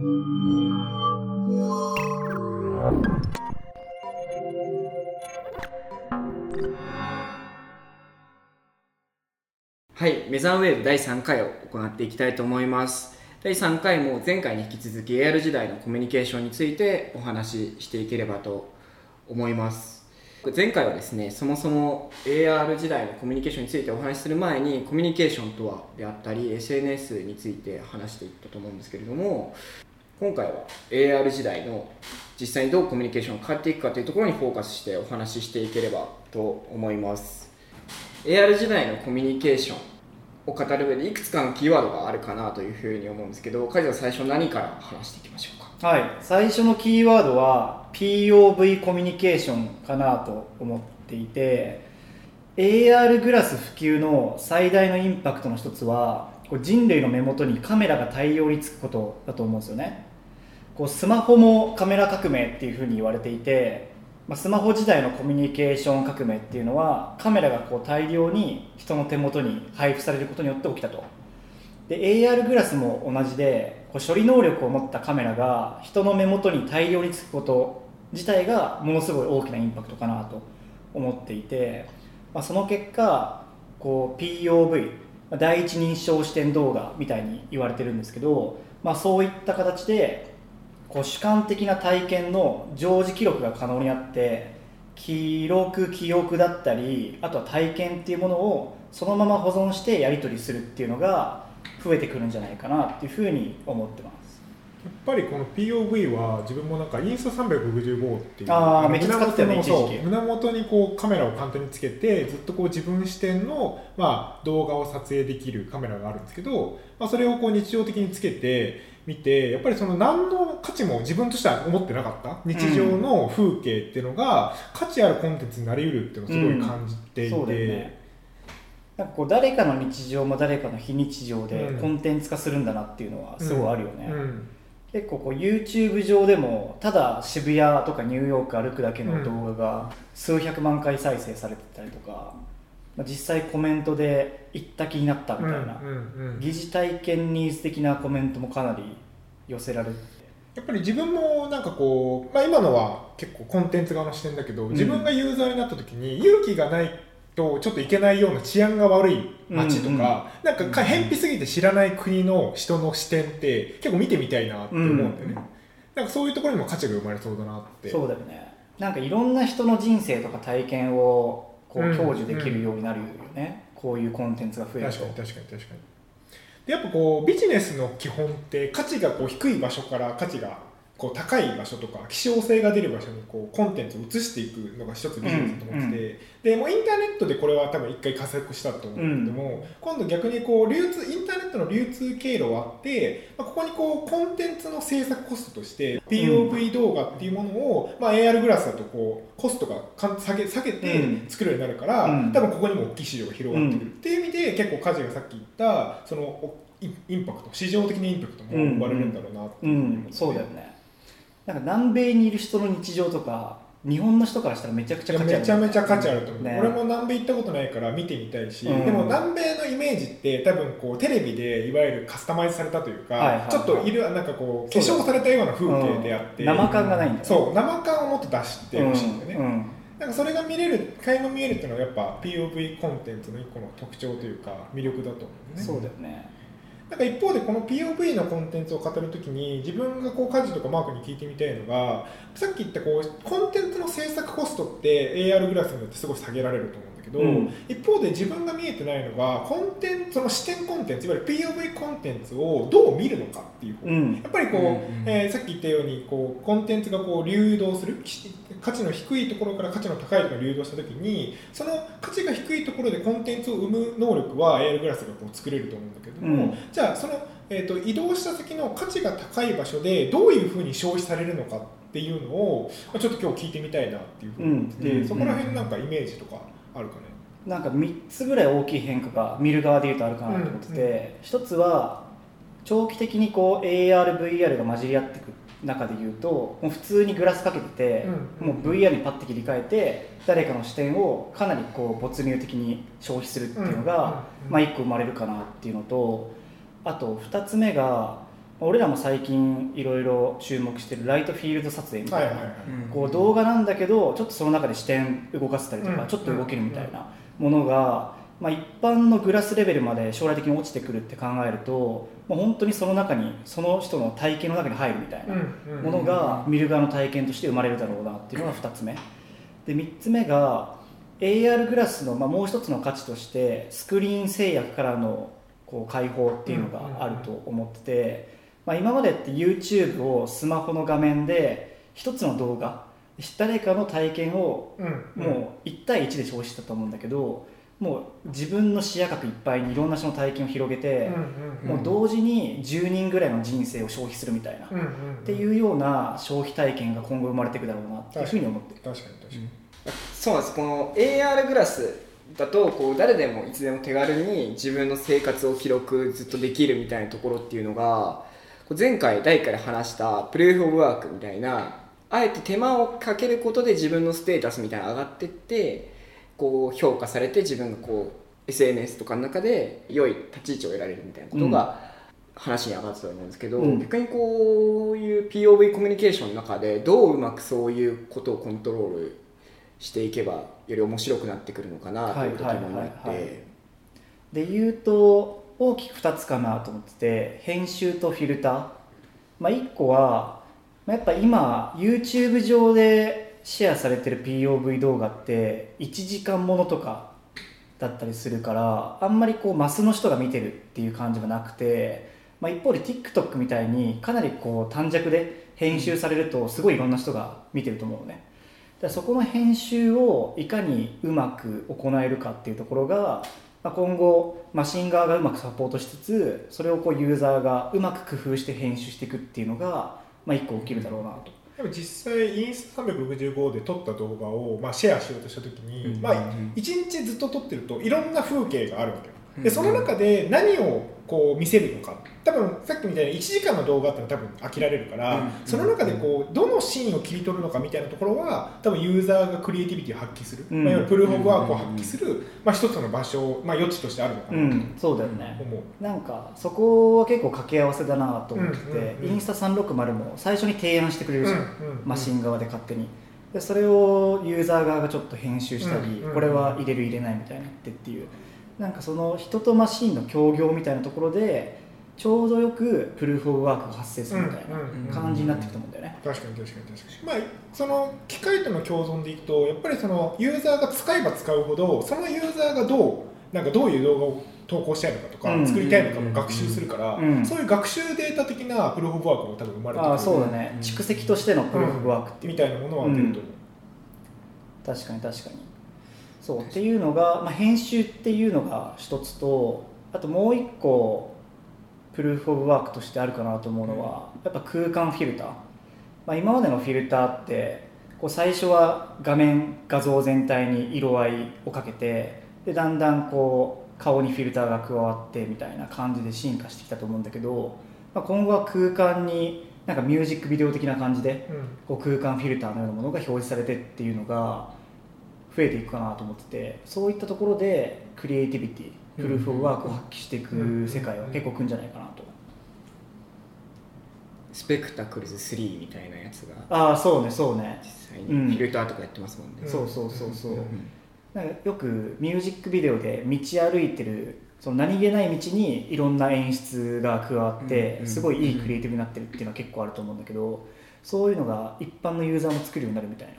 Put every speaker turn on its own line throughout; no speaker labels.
はい、メザーウェーブ第3回を行っていきたいと思います。第3回も前回に引き続き AR 時代のコミュニケーションについてお話ししていければと思います。前回はですね、そもそも AR 時代のコミュニケーションについてお話しする前にコミュニケーションとはであったり SNS について話していったと思うんですけれども今回は AR 時代の実際にどうコミュニケーションが変わっていくかというところにフォーカスしてお話ししていければと思います。AR 時代のコミュニケーションを語る上でいくつかのキーワードがあるかなというふうに思うんですけど梶田最初何から話していきましょうか？
はい、最初のキーワードは POV コミュニケーションかなと思っていて AR グラス普及の最大のインパクトの一つは人類の目元にカメラが大量につくことだと思うんですよね。こうスマホもカメラ革命っていうふうに言われていて、まあ、スマホ時代のコミュニケーション革命っていうのはカメラがこう大量に人の手元に配布されることによって起きたと。で AR グラスも同じでこう処理能力を持ったカメラが人の目元に大量につくこと自体がものすごい大きなインパクトかなと思っていて、まあ、その結果こう POV 第一人称視点動画みたいに言われてるんですけど、まあ、そういった形でこう主観的な体験の常時記録が可能になって記録記憶だったりあとは体験っていうものをそのまま保存してやり取りするっていうのが増えてくるんじゃないかなっていうふうに思ってます。
やっぱりこの POV は自分もなんかインスタ365っていうの
あーめっちゃ使ってね
胸元にこうカメラを簡単につけてずっとこう自分視点の、まあ、動画を撮影できるカメラがあるんですけど、まあ、それをこう日常的につけて見てやっぱりその何の価値も自分としては思ってなかった。日常の風景っていうのが価値あるコンテンツになりうるっていうのをすごい感じていて、
そうだよね。なんかこう誰かの日常も誰かの非日常で
うん。
コンテンツ化するんだなっていうのはすごいあるよね、
うん。
結構こう YouTube 上でもただ渋谷とかニューヨーク歩くだけの動画が数百万回再生されてたりとか、まあ、実際コメントで行った気になったみたいな、
うんうんうん。
疑似体験ニーズ的なコメントもかなり寄せられて
やっぱり自分もなんかこう、まあ、今のは結構コンテンツ側の視点だけど、
ん。
自分がユーザーになった時に勇気がないとちょっといけないような治安が悪い街とか、
うんうん
なんかか偏僻すぎて知らない国の人の視点って結構見てみたいなって思うんだよね、
うん
なんかそういうところにも価値が生まれそうだなって。
そうだよね。なんかいろんな人の人生とか体験をこう
うん。
享受できるようになるよね、こういうコンテンツが増えると
確かに確かに確かにやっぱこうビジネスの基本って価値がこう低い場所から価値がこう高い場所とか希少性が出る場所にこうコンテンツを移していくのが一つビジネスだと思ってて、でもうインターネットでこれは多分一回加速したと思うんだけども、今度逆にこう流通インターネットの流通経路があって、まあ、ここにこうコンテンツの制作コストとして POV 動画っていうものを、まあ、AR グラスだとこうコストがかん下げ下げて
うん。
作るようになるから、
うん。
多分ここにも大きい市場が広がってくる、っていう意味で結構梶がさっき言ったそのおインパクト市場的なインパクトも生まれるんだろうなって
う
いうふうに思って
ん。そうだよねなんか南米にいる人の日常とか日本の人からしたらめちゃくちゃ価値ある。
めちゃめちゃ価値あると思う、
ね。
俺も南米行ったことないから見てみたいし、
うん。
でも南米のイメージって多分こうテレビでいわゆるカスタマイズされたというか、
はいはいはい。
ちょっといるなんかこう化粧されたような風景であって、
うん。生感がないんだよね。
そう生感をもっと出してほしいんだよね、なんかそれが見れる垣間見えるっていうのはやっぱ POV コンテンツの一個の特徴というか魅力だと思うね。
そうだよね
なんか一方でこの POV のコンテンツを語るときに自分がこう家事とかマークに聞いてみたいのがさっき言ったこうコンテンツの制作コストって AR グラスによってすごい下げられると思うんけど、
うん。
一方で自分が見えてないのがコンテンツその視点コンテンツいわゆる POV コンテンツをどう見るのかっていう方、
うん。
やっぱりこう、
うん
えーさっき言ったようにこうコンテンツがこう流動するき価値の低いところから価値の高いところに流動したときにその価値が低いところでコンテンツを生む能力は AR グラスがこう作れると思うんだけども、
うん。
じゃあその、えー、と移動した先の価値が高い場所でどういうふうに消費されるのかっていうのをまあちょっと今日聞いてみたいなっていうふうに思ってて、
うん。
そこら辺なんかイメージとかあるかね。
なんか3つぐらい大きい変化が見る側でいうとあるかなと思ってて、一つは長期的にこう ARVR が混じり合っていく中でいうともう普通にグラスかけてて、
うん。
もう VR にパッて切り替えて誰かの視点をかなりこう没入的に消費するっていうのが、
うん
まあ、1個生まれるかなっていうのとあと2つ目が俺らも最近いろいろ注目してるライトフィールド撮影みたいな、
はいはいはい。
こう動画なんだけどちょっとその中で視点動かせたりとか、
うん。
ちょっと動けるみたいなものが、まあ、一般のグラスレベルまで将来的に落ちてくるって考えるともう本当にその中にその人の体験の中に入るみたいなものが見る側の体験として生まれるだろうなっていうのが2つ目。で3つ目が AR グラスの、まあ、もう一つの価値としてスクリーン制約からのこう解放っていうのがあると思ってて、まあ、今までって YouTube をスマホの画面で一つの動画誰かの体験を
うん。
もう1対1で消費したと思うんだけどもう自分の視野角いっぱいにいろんな人の体験を広げて、
うんうん
もう同時に10人ぐらいの人生を消費するみたいな、
うんうん
っていうような消費体験が今後生まれていくだろうなっていうふうに思って。る
確かに確かに。
そうなんです。この AR グラスだとこう誰でもいつでも手軽に自分の生活を記録ずっとできるみたいなところっていうのが前回第1回で話したプルーフ・オブ・ワークみたいなあえて手間をかけることで自分のステータスみたいなのが上がってってこう評価されて自分がこう SNS とかの中で良い立ち位置を得られるみたいなことが話に上がってたと思うんですけど、
うん。
逆にこういう POV コミュニケーションの中でどううまくそういうことをコントロールしていけばより面白くなってくるのかなということに思って。
で言うと大きく2つかなと思ってて編集とフィルター、まあ、1個はまあやっぱ今 YouTube 上でシェアされてる POV 動画って1時間ものとかだったりするからあんまりこうマスの人が見てるっていう感じはなくて、まあ、一方で TikTok みたいにかなりこう短尺で編集されるとすごいいろんな人が見てると思うのね。だそこの編集をいかにうまく行えるかっていうところが、まあ、今後マシン側がうまくサポートしつつそれをこうユーザーがうまく工夫して編集していくっていうのが、まあ、一個起きるだろうなと。
でも実際インスタ365で撮った動画を、まあ、シェアしようとした時に、
うん
まあ、1日ずっと撮ってるといろんな風景があるわけでその中で何をこう見せるのか。多分さっきみたいに1時間の動画ってのは多分飽きられるから、
うん。
その中でこうどのシーンを切り取るのかみたいなところは多分ユーザーがクリエイティビティを発揮する、
うん。
まあ、いわゆるプルーフ・オブ・ワークを発揮する、まあ、一つの場所、まあ、余地としてあるのか
う
なと。
ん、そうだよね、
思う。
なんかそこは結構掛け合わせだなと思ってて、インスタ360も最初に提案してくれるじゃん、マシン側で勝手に。でそれをユーザー側がちょっと編集したり、これは入れる入れないみたいになってっていうなんかその人とマシンの協業みたいなところでちょうどよくプルーフ・オブ・ワークが発生するみたいな感じになってくると思うんだよね、
確かに確かに確かに。まあその機械との共存でいくとやっぱりそのユーザーが使えば使うほどそのユーザーがどうなんかどういう動画を投稿したいのかとか、
うん。
作りたいのかも学習するから、
うん。
そういう学習データ的なプルーフ・オブ・ワークも多分生まれてくる。
ああそうだね、
うん
蓄積としてのプルーフ・オブ・ワークって
みたいなものは出ると思う、
確かに確かにそうっていうのが、まあ、編集っていうのが一つとあともう一個プルーフ・オブ・ワークとしてあるかなと思うのはやっぱ空間フィルター、まあ、今までのフィルターってこう最初は画面画像全体に色合いをかけてでだんだんこう顔にフィルターが加わってみたいな感じで進化してきたと思うんだけど、まあ、今後は空間になんかミュージックビデオ的な感じで
うん。
こう空間フィルターのようなものが表示されてっていうのが増えていくかなと思っててそういったところでクリエイティビティプルーフ・オブ・ワークを発揮していく世界は結構来るんじゃないかなと。
スペクタクルズ3みたいなやつが。
ああそうねそうね、
実際
うん。
にフィルターとかやってますもんね、
うん
そうそうそうそう、
うん。
なんかよくミュージックビデオで道歩いてるその何気ない道にいろんな演出が加わって
うん。
すごいいいクリエイティブになってるっていうのは結構あると思うんだけどそういうのが一般のユーザーも作るようになるみたいな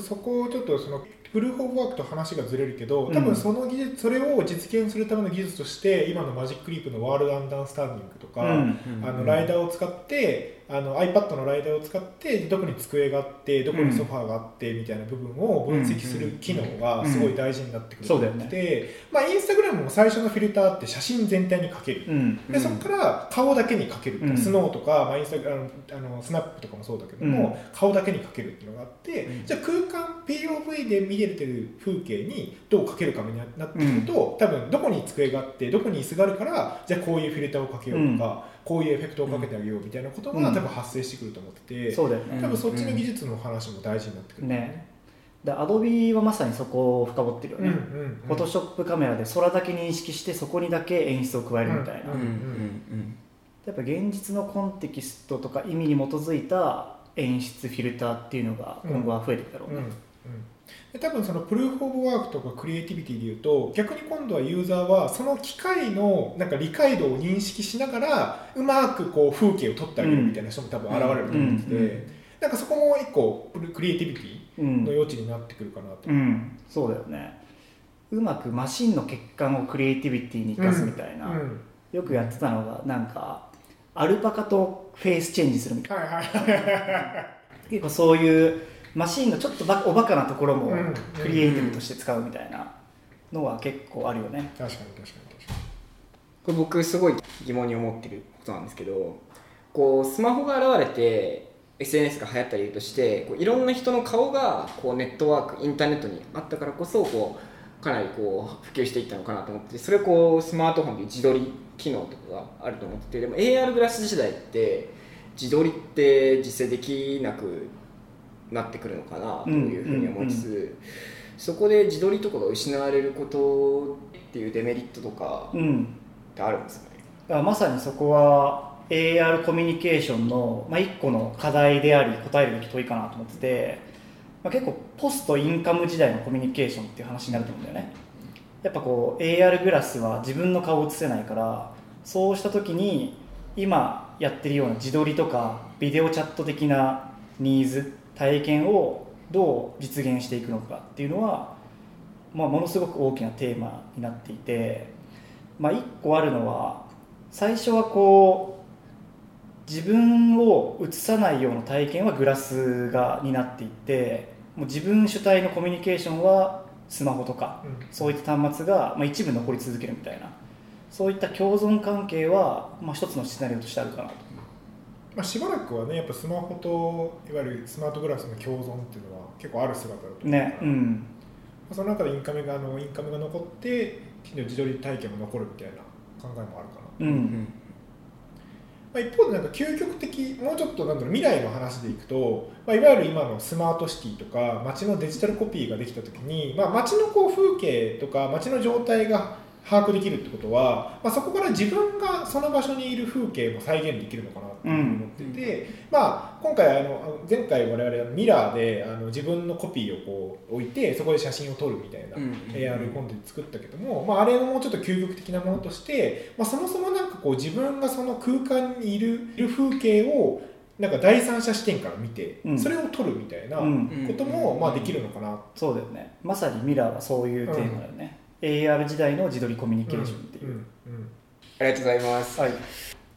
そこをちょっとそのプルーフ・オブ・ワークと話がずれるけど
うん。
多分その技術それを実現するための技術として今のマジックリープのワールド・アンダースタンディングとか、
うん。
あのライダーを使ってあの iPad のライダーを使ってどこに机があってどこにソファーがあってみたいな部分を分析する機能がすごい大事になってくると思ってて、まあ、インスタグラムも最初のフィルターって写真全体にかける。
うん。
でそこから顔だけにかける、
うん。
スノーとか、まあ、インスタグラムあのスナップとかもそうだけども、顔だけにかけるっていうのがあって、
うん。
じゃあ空間 POV で見れてる風景にどうかけるかになってくると、多分どこに机があってどこに椅子があるからじゃあこういうフィルターをかけようとか、こういうエフェクトをかけてあげようみたいなことが、
うん。
多分発生してくると思ってて、
そうだよね。
多分そっちの技術の話も大事になってくる、
ねでアドビはまさにそこを深掘ってるよね、フォトショップカメラで空だけ認識してそこにだけ演出を加えるみたいな、やっぱ現実のコンテキストとか意味に基づいた演出フィルターっていうのが今後は増えていくだろうね、
うんうんで多分そのプルーフ・オブ・ワークとかクリエイティビティでいうと逆に今度はユーザーはその機械のなんか理解度を認識しながらうまくこう風景を撮ってあげるみたいな人も多分現れると思ってて、
うん。うん。
なんかそこも一個プルクリエイティビティ
うん
の余地になってくるかなと、
うん、そうだよね。うまくマシンの欠陥をクリエイティビティに生かすみたいな、
うん。
よくやってたのがなんかアルパカとフェイスチェンジするみたい
はいはい。
な 結構そういうマシンのちょっとばおバカなところも
うん。
クリエイティブとして使うみたいなのは結構あるよね。
確かに確かに確か
これ僕すごい疑問に思ってることなんですけどこうスマホが現れて SNS が流行った理由としてこういろんな人の顔がこうネットワークインターネットにあったからこそこうかなりこう普及していったのかなと思っててそれをこうスマートフォンで自撮り機能とかがあると思っててでも AR グラス時代って自撮りって実際できなくなってくるのかなというふうに思いつつ、そこで自撮りとかが失われることっていうデメリットとか
うん
ってあるんですかね？
だからまさにそこは AR コミュニケーションの、まあ、一個の課題であり答えるべき問いかなと思ってて、まあ、結構ポストインカム時代のコミュニケーションっていう話になると思うんだよね。やっぱこう AR グラスは自分の顔を映せないからそうした時に今やってるような自撮りとかビデオチャット的なニーズ体験をどう実現していくのかっていうのは、まあ、ものすごく大きなテーマになっていて、まあ、一個あるのは最初はこう自分を映さないような体験はグラスがになっていってもう自分主体のコミュニケーションはスマホとか
に、
そういった端末が、まあ、一部残り続けるみたいなそういった共存関係は、まあ、一つのシナリオとしてあるかなと
まあ、しばらくはねやっぱスマホといわゆるスマートグラスの共存っていうのは結構ある姿だと思う
ねうん。
その中でインカメがあのインカメが残って自撮り体験も残るみたいな考えもあるかな、
うん。
まあ、一方でなんか究極的もうちょっとなんだろう未来の話でいくと、まあ、いわゆる今のスマートシティとか街のデジタルコピーができた時に、まあ、街のこう風景とか街の状態が把握できるってことは、まあ、そこから自分がその場所にいる風景も再現できるのかなって思っていて、まあ、今回あの前回我々はミラーであの自分のコピーをこう置いてそこで写真を撮るみたいな、
うん。
AR コンテンツ作ったけども、まあ、あれのもうちょっと究極的なものとして、まあ、そもそもなんかこう自分がその空間にいるいる風景をなんか第三者視点から見て、
うん。
それを撮るみたいな
うん。
こともまあできるのかな、
そうだよね。まさにミラーはそういうテーマだよね、AR 時代の自撮りコミュニケーションっていう、
うんうん
ありがとうございます。
はい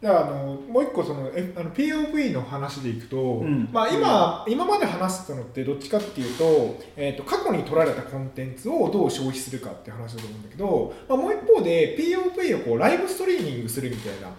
だからあのもう一個そのえあの POV の話でいくと、
ん
まあ、今今まで話してたのってどっちかっていうと,、えー、と過去に撮られたコンテンツをどう消費するかって話だと思うんだけど、まあ、もう一方で POV をこうライブストリーミングするみたいな。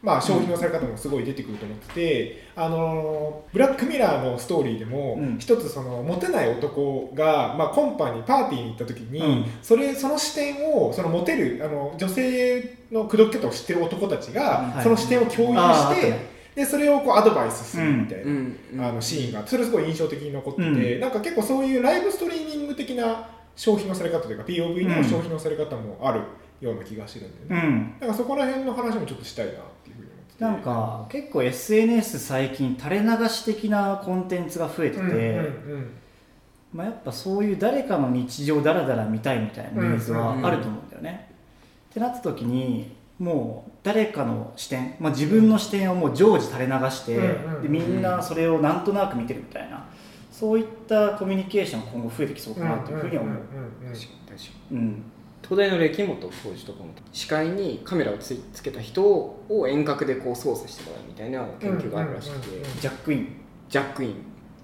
まあ、消費のされ方もすごい出てくると思ってて、あのブラックミラーのストーリーでも、
うん。
一つそのモテない男が、まあ、コンパにパーティーに行った時に、
うん。
それその視点をそのモテるあの女性の口説き方を知ってる男たちが、
はい。
その視点を共有して、でそれをこうアドバイスするみたいな、
うん。
あのシーンがそれすごい印象的に残ってて、
うん。
なんか結構そういうライブストリーミング的な消費のされ方というか POV の消費のされ方もあるような気がしてるんだよね、
うん。
だからそこら辺の話もちょっとしたいな
なんか結構 SNS 最近垂れ流し的なコンテンツが増えてて、
うんうんうん。
まあ、やっぱそういう誰かの日常をだらだら見たいみたいなニーズはあると思うんだよね。ってなった時にもう誰かの視点、まあ、自分の視点をもう常時垂れ流して、でみんなそれをなんとなく見てるみたいな。そういったコミュニケーション今後増えてきそうかなというふうには思う。
うん
東大の歴本教授とかも。視界にカメラをついつけた人を遠隔でこう操作してもらうみたいな研究があるらしくて、
うんうんうん。うん
ジャックイン。
ジャックイン。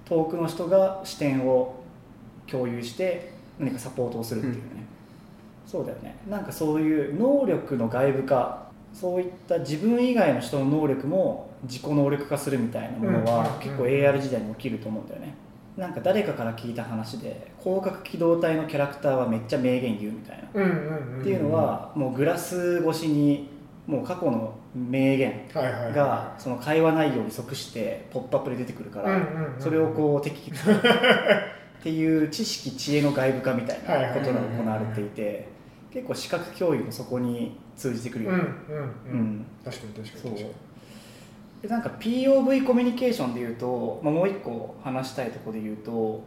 遠くの人が視点を共有して何かサポートをするっていうね、そうだよね。なんかそういう能力の外部化。そういった自分以外の人の能力も自己能力化するみたいなもの
うんうんうん
は結構 AR 時代に起きると思うんだよねなんか誰かから聞いた話で広角機動隊のキャラクターはめっちゃ名言言うみたいな。っていうのはもうグラス越しにもう過去の名言がその会話内容に即してポップアップで出てくるから、それをこう適宜 っていう知識知恵の外部化みたいなことが行われていて結構視覚共有もそこに通じてくるよね、
うんうん
う
うん。ん。確かに確かに確かに
でなんか POV コミュニケーションでいうと、まあ、もう一個話したいところで言うと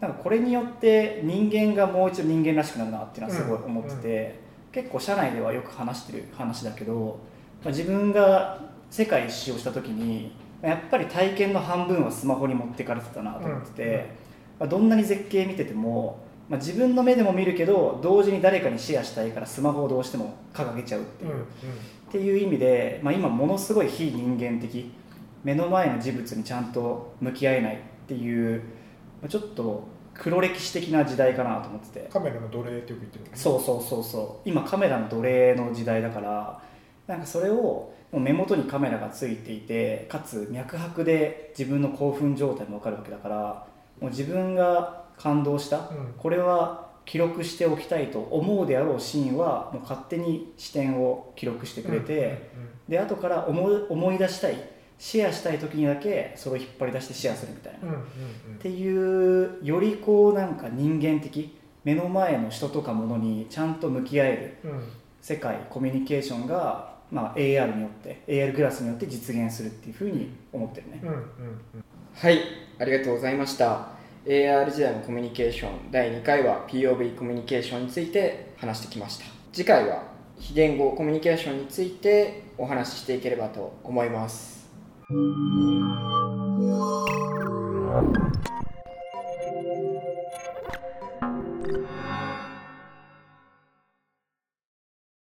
なんかこれによって人間がもう一度人間らしくなるなっていうのはすごい思ってて、結構社内ではよく話してる話だけど、まあ、自分が世界一周をした時にやっぱり体験の半分はスマホに持ってかれてたなと思ってて、
うんうん
まあ、どんなに絶景見てても、まあ、自分の目でも見るけど同時に誰かにシェアしたいからスマホをどうしても掲げちゃうっていう。
うん
っていう意味で、まあ、今ものすごい非人間的目の前の事物にちゃんと向き合えないっていうまあちょっと黒歴史的な時代かなと思ってて。
カメラの奴隷ってよく言ってるね。
そうそうそうそう。今カメラの奴隷の時代だからなんかそれをもう目元にカメラがついていてかつ脈拍で自分の興奮状態も分かるわけだからもう自分が感動した
うん。
これは記録しておきたいと思うであろうシーンはもう勝手に視点を記録してくれて、で後から思い思い出したいシェアしたい時にだけそれを引っ張り出してシェアするみたいな、
うんうんうん。
っていうよりこうなんか人間的目の前の人とかものにちゃんと向き合える世界コミュニケーションが、まあ、AR によって AR グラスによって実現するっていうふうに思ってるね、
うんうんうん。
はいありがとうございました AR 時代のコミュニケーション第2回は POV コミュニケーションについて話してきました。次回は非言語コミュニケーションについてお話ししていければと思います。